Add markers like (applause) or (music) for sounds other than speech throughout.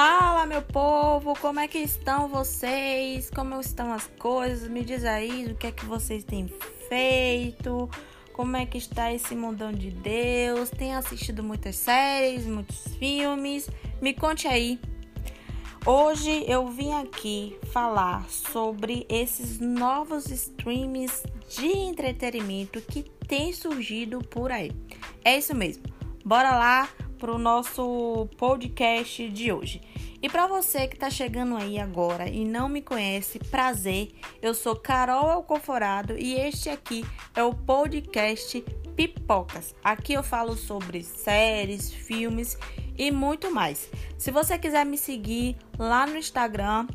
Fala, meu povo, como é que estão vocês? Como estão as coisas? Me diz aí o que é que vocês têm feito? Como é que está esse mundão de Deus? Tem assistido muitas séries, muitos filmes? Me conte aí. Hoje eu vim aqui falar sobre esses novos streams de entretenimento que têm surgido por aí. É isso mesmo. Bora lá para o nosso podcast de hoje. E para você que está chegando aí agora e não me conhece, prazer, eu sou Carol Alcoforado e este aqui é o podcast Pipocas. Aqui eu falo sobre séries, filmes e muito mais. Se você quiser me seguir lá no Instagram,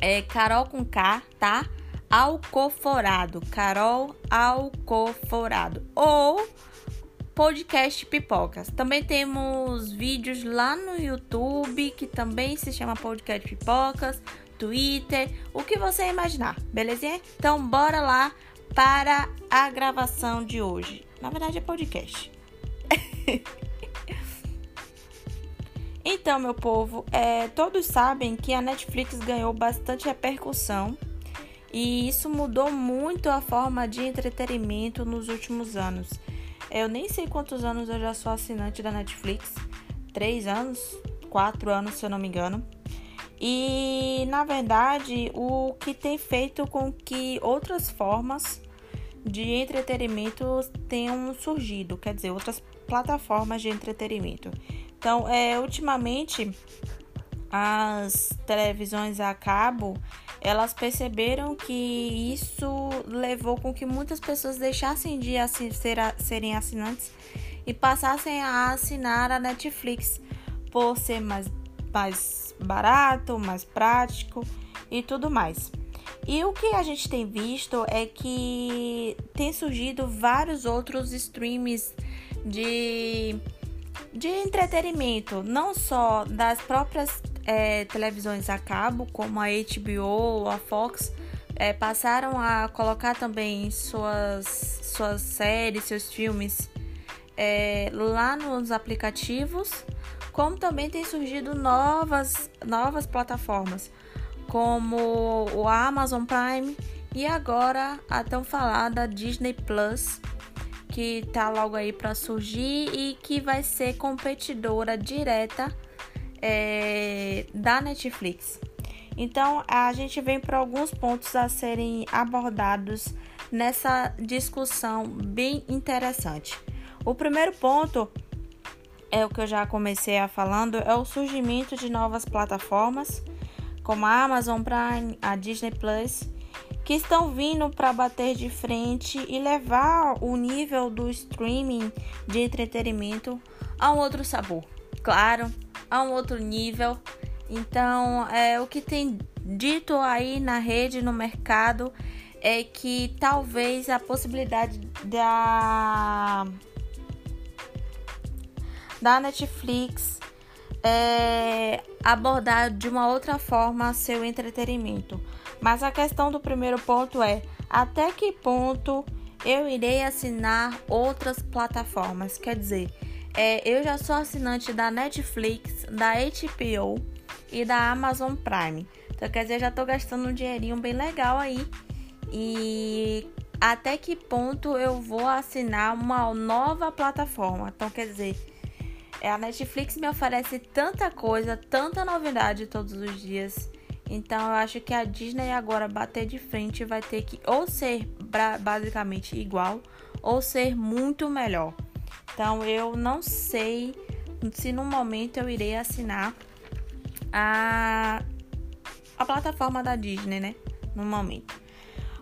é Carol com K, tá? Alcoforado, Carol Alcoforado. Ou podcast Pipocas. Também temos vídeos lá no YouTube, que também se chama Podcast Pipocas, Twitter, o que você imaginar, belezinha? Então bora lá para a gravação de hoje. Na verdade é podcast. (laughs) então, meu povo, é, todos sabem que a Netflix ganhou bastante repercussão e isso mudou muito a forma de entretenimento nos últimos anos. Eu nem sei quantos anos eu já sou assinante da Netflix. Três anos, quatro anos, se eu não me engano. E na verdade, o que tem feito com que outras formas de entretenimento tenham surgido, quer dizer, outras plataformas de entretenimento. Então, é, ultimamente, as televisões a cabo elas perceberam que isso levou com que muitas pessoas deixassem de assin ser, serem assinantes e passassem a assinar a Netflix por ser mais, mais barato, mais prático e tudo mais. E o que a gente tem visto é que tem surgido vários outros streams de, de entretenimento, não só das próprias é, televisões a cabo, como a HBO ou a Fox, é, passaram a colocar também suas, suas séries, seus filmes é, lá nos aplicativos, como também tem surgido novas, novas plataformas, como o Amazon Prime e agora a tão falada Disney Plus, que tá logo aí para surgir e que vai ser competidora direta é, da Netflix. Então, a gente vem para alguns pontos a serem abordados nessa discussão bem interessante. O primeiro ponto é o que eu já comecei a falando, é o surgimento de novas plataformas como a Amazon Prime, a Disney Plus, que estão vindo para bater de frente e levar o nível do streaming de entretenimento a um outro sabor. Claro, a um outro nível. Então, é, o que tem dito aí na rede, no mercado, é que talvez a possibilidade da, da Netflix é, abordar de uma outra forma seu entretenimento. Mas a questão do primeiro ponto é até que ponto eu irei assinar outras plataformas. Quer dizer, é, eu já sou assinante da Netflix, da HBO e da Amazon Prime. Então, quer dizer, já tô gastando um dinheirinho bem legal aí. E até que ponto eu vou assinar uma nova plataforma? Então, quer dizer, a Netflix me oferece tanta coisa, tanta novidade todos os dias. Então, eu acho que a Disney agora bater de frente vai ter que ou ser basicamente igual ou ser muito melhor. Então eu não sei se no momento eu irei assinar a, a plataforma da Disney, né? No momento.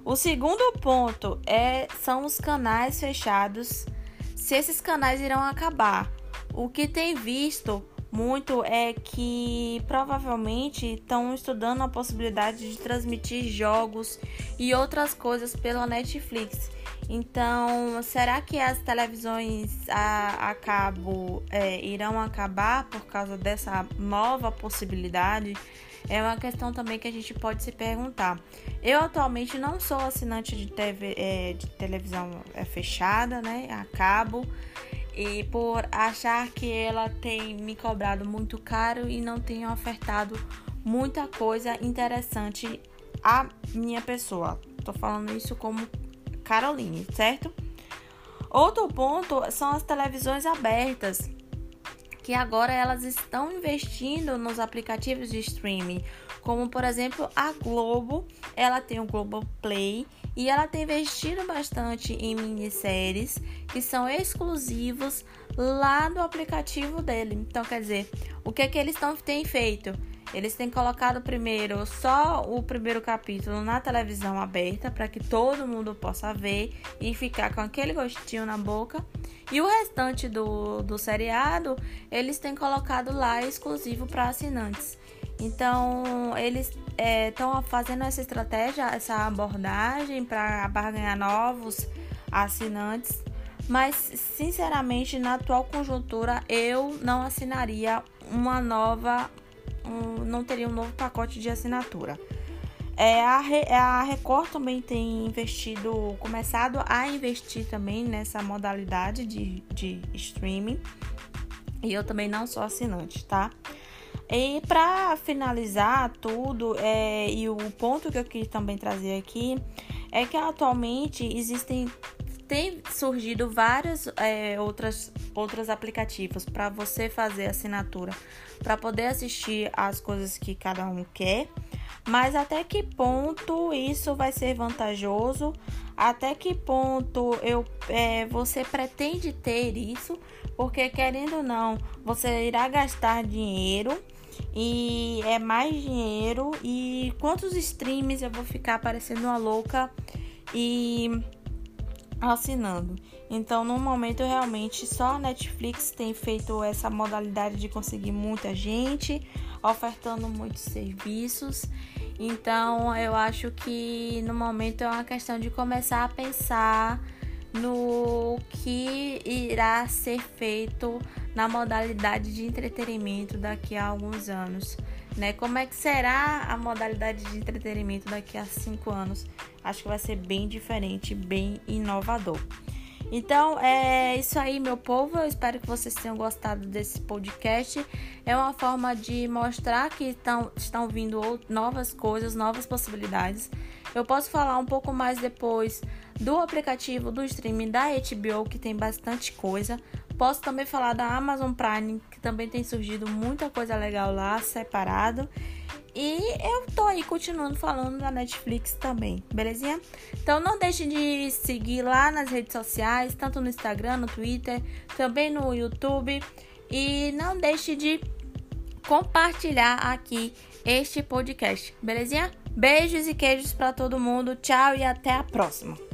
O segundo ponto é são os canais fechados. Se esses canais irão acabar. O que tem visto muito é que provavelmente estão estudando a possibilidade de transmitir jogos e outras coisas pela Netflix. Então, será que as televisões a, a cabo é, irão acabar por causa dessa nova possibilidade? É uma questão também que a gente pode se perguntar. Eu atualmente não sou assinante de, TV, é, de televisão é, fechada, né? A cabo. e por achar que ela tem me cobrado muito caro e não tem ofertado muita coisa interessante à minha pessoa. Tô falando isso como Caroline, certo? Outro ponto são as televisões abertas, que agora elas estão investindo nos aplicativos de streaming, como por exemplo a Globo, ela tem o Globo Play e ela tem investido bastante em minisséries que são exclusivos lá no aplicativo dele. Então, quer dizer, o que é que eles têm feito? Eles têm colocado primeiro só o primeiro capítulo na televisão aberta para que todo mundo possa ver e ficar com aquele gostinho na boca. E o restante do, do seriado eles têm colocado lá exclusivo para assinantes. Então eles estão é, fazendo essa estratégia, essa abordagem para ganhar novos assinantes. Mas sinceramente, na atual conjuntura, eu não assinaria uma nova um, não teria um novo pacote de assinatura. É, a, a Record também tem investido, começado a investir também nessa modalidade de, de streaming. E eu também não sou assinante, tá? E para finalizar tudo, é, e o ponto que eu quis também trazer aqui é que atualmente existem tem surgido vários é, outras, outros aplicativos para você fazer assinatura, para poder assistir as coisas que cada um quer. Mas até que ponto isso vai ser vantajoso? Até que ponto eu, é, você pretende ter isso? Porque querendo ou não, você irá gastar dinheiro e é mais dinheiro. E quantos streams eu vou ficar parecendo uma louca e assinando. Então, no momento, realmente só a Netflix tem feito essa modalidade de conseguir muita gente, ofertando muitos serviços. Então, eu acho que no momento é uma questão de começar a pensar no que irá ser feito na modalidade de entretenimento daqui a alguns anos. Né? Como é que será a modalidade de entretenimento daqui a cinco anos? Acho que vai ser bem diferente, bem inovador. Então é isso aí, meu povo. Eu espero que vocês tenham gostado desse podcast. É uma forma de mostrar que estão, estão vindo novas coisas, novas possibilidades. Eu posso falar um pouco mais depois do aplicativo do streaming da HBO, que tem bastante coisa. Posso também falar da Amazon Prime, que também tem surgido muita coisa legal lá, separado. E eu tô aí continuando falando da Netflix também, belezinha? Então não deixe de seguir lá nas redes sociais, tanto no Instagram, no Twitter, também no YouTube. E não deixe de compartilhar aqui este podcast, belezinha? Beijos e queijos para todo mundo. Tchau e até a próxima.